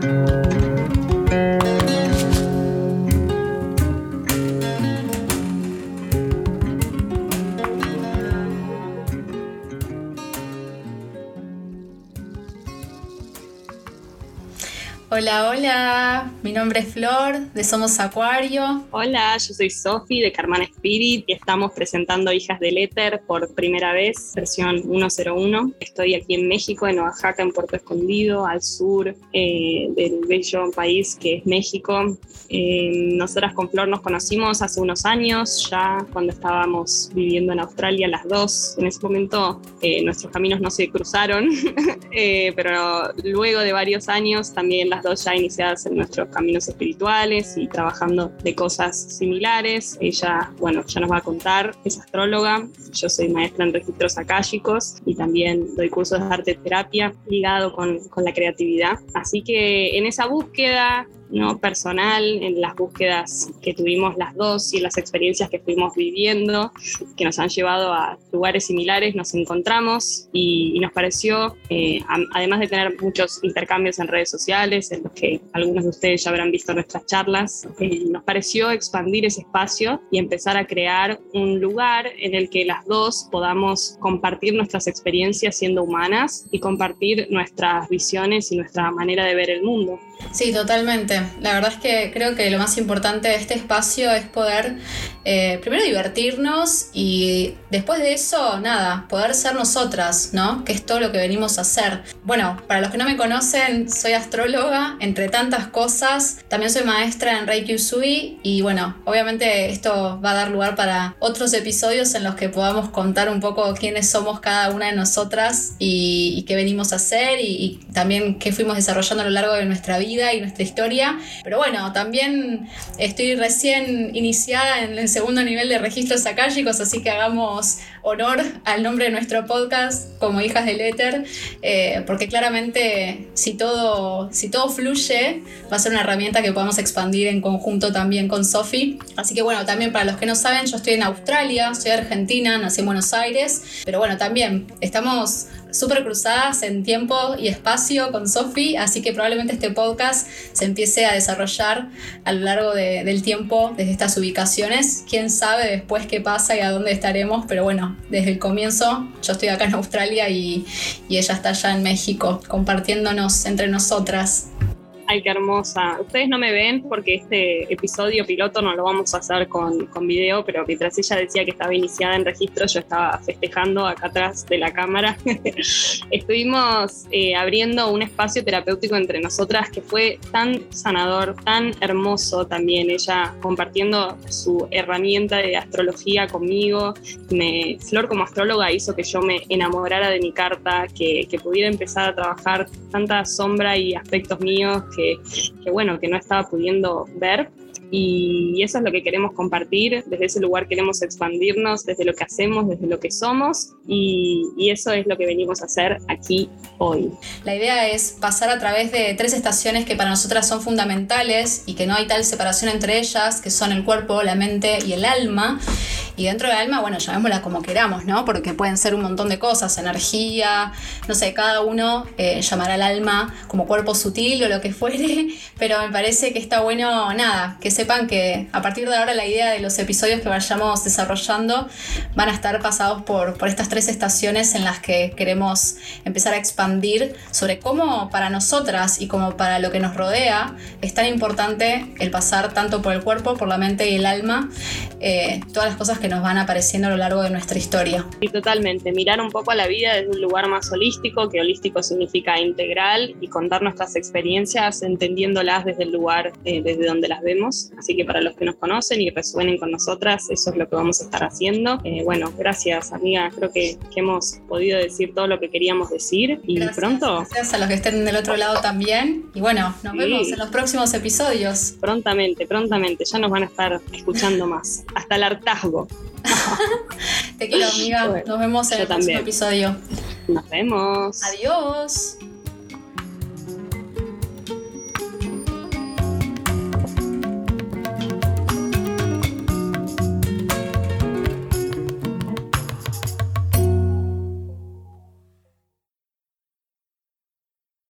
Thank you. Hola, hola, mi nombre es Flor de Somos Acuario. Hola, yo soy Sofi de Carman Spirit y estamos presentando Hijas del Éter por primera vez, versión 101. Estoy aquí en México, en Oaxaca, en Puerto Escondido, al sur eh, del bello país que es México. Eh, nosotras con Flor nos conocimos hace unos años, ya cuando estábamos viviendo en Australia las dos. En ese momento eh, nuestros caminos no se cruzaron, pero luego de varios años también las ya iniciadas en nuestros caminos espirituales y trabajando de cosas similares. Ella, bueno, ya nos va a contar, es astróloga, yo soy maestra en registros akáshicos y también doy cursos de arte terapia ligado con, con la creatividad. Así que en esa búsqueda ¿no? personal, en las búsquedas que tuvimos las dos y en las experiencias que fuimos viviendo, que nos han llevado a lugares similares, nos encontramos y, nos pareció, eh, además de tener muchos intercambios en redes sociales, en los que algunos de ustedes ya habrán visto nuestras charlas, eh, nos pareció expandir ese espacio y empezar a crear un lugar en el que las dos podamos compartir nuestras experiencias siendo humanas y compartir nuestras visiones y nuestra manera de ver el mundo. Sí, totalmente. La verdad es que creo que lo más importante de este espacio es poder eh, primero divertirnos y después de eso, nada, poder ser nosotras, ¿no? Que es todo lo que venimos a hacer. Bueno, para los que no me conocen, soy astróloga, entre tantas cosas. También soy maestra en Reiki Usui y bueno, obviamente esto va a dar lugar para otros episodios en los que podamos contar un poco quiénes somos cada una de nosotras y, qué venimos a hacer y, y también qué fuimos desarrollando a lo largo de nuestra vida y nuestra historia. Pero bueno, también estoy recién iniciada en el segundo nivel de registros akáshicos, así que hagamos honor al nombre de nuestro podcast como Hijas del Éter, eh, porque claramente si todo, si todo fluye, va a ser una herramienta que podamos expandir en conjunto también con Sofi. Así que bueno, también para los que no saben, yo estoy en Australia, soy argentina, nací en Buenos Aires, pero bueno, también estamos súper cruzadas en tiempo y espacio con Sofi, así que probablemente este podcast se empiece a desarrollar a lo largo del tiempo desde estas ubicaciones. Quién sabe después qué pasa y a dónde estaremos, pero bueno, desde el comienzo yo estoy acá en Australia y, y ella está allá en México, compartiéndonos entre nosotras. Ay, qué hermosa. Ustedes no me ven porque este episodio piloto no lo vamos a hacer con, con video, pero mientras ella decía que estaba iniciada en registro, yo estaba festejando acá atrás de la cámara. Estuvimos eh, abriendo un espacio terapéutico entre nosotras que fue tan sanador, tan hermoso también. Ella compartiendo su herramienta de astrología conmigo. Me, Flor como astróloga hizo que yo me enamorara de mi carta, que, que pudiera empezar a trabajar tanta sombra y aspectos míos que, bueno, que no estaba pudiendo ver y eso es lo que queremos compartir, desde ese lugar queremos expandirnos, desde lo que hacemos, desde lo que somos y, eso es lo que venimos a hacer aquí hoy. La idea es pasar a través de tres estaciones que para nosotras son fundamentales y que no hay tal separación entre ellas, que son el cuerpo, la mente y el alma. Y dentro del alma, bueno, llamémosla como queramos, ¿no? Porque pueden ser un montón de cosas, energía, no sé, cada uno eh, llamará al alma como cuerpo sutil o lo que fuere, pero me parece que está bueno, nada, que sepan que a partir de ahora la idea de los episodios que vayamos desarrollando van a estar pasados por, por estas tres estaciones en las que queremos empezar a expandir sobre cómo para nosotras y como para lo que nos rodea es tan importante el pasar tanto por el cuerpo, por la mente y el alma, eh, todas las cosas que nos van apareciendo a lo largo de nuestra historia. Y totalmente, mirar un poco a la vida desde un lugar más holístico, que holístico significa integral, y contar nuestras experiencias entendiéndolas desde el lugar eh, desde donde las vemos Así que para los que nos conocen y resuenen con nosotras, eso es lo que vamos a estar haciendo. Eh, bueno, gracias amiga, creo que, hemos podido decir todo lo que queríamos decir y pronto. Gracias a los que estén del otro lado también. Y bueno, nos vemos en los próximos episodios. Prontamente, prontamente, ya nos van a estar escuchando más. Hasta el hartazgo. Te quiero amiga, nos vemos en el próximo episodio. Nos vemos. Adiós.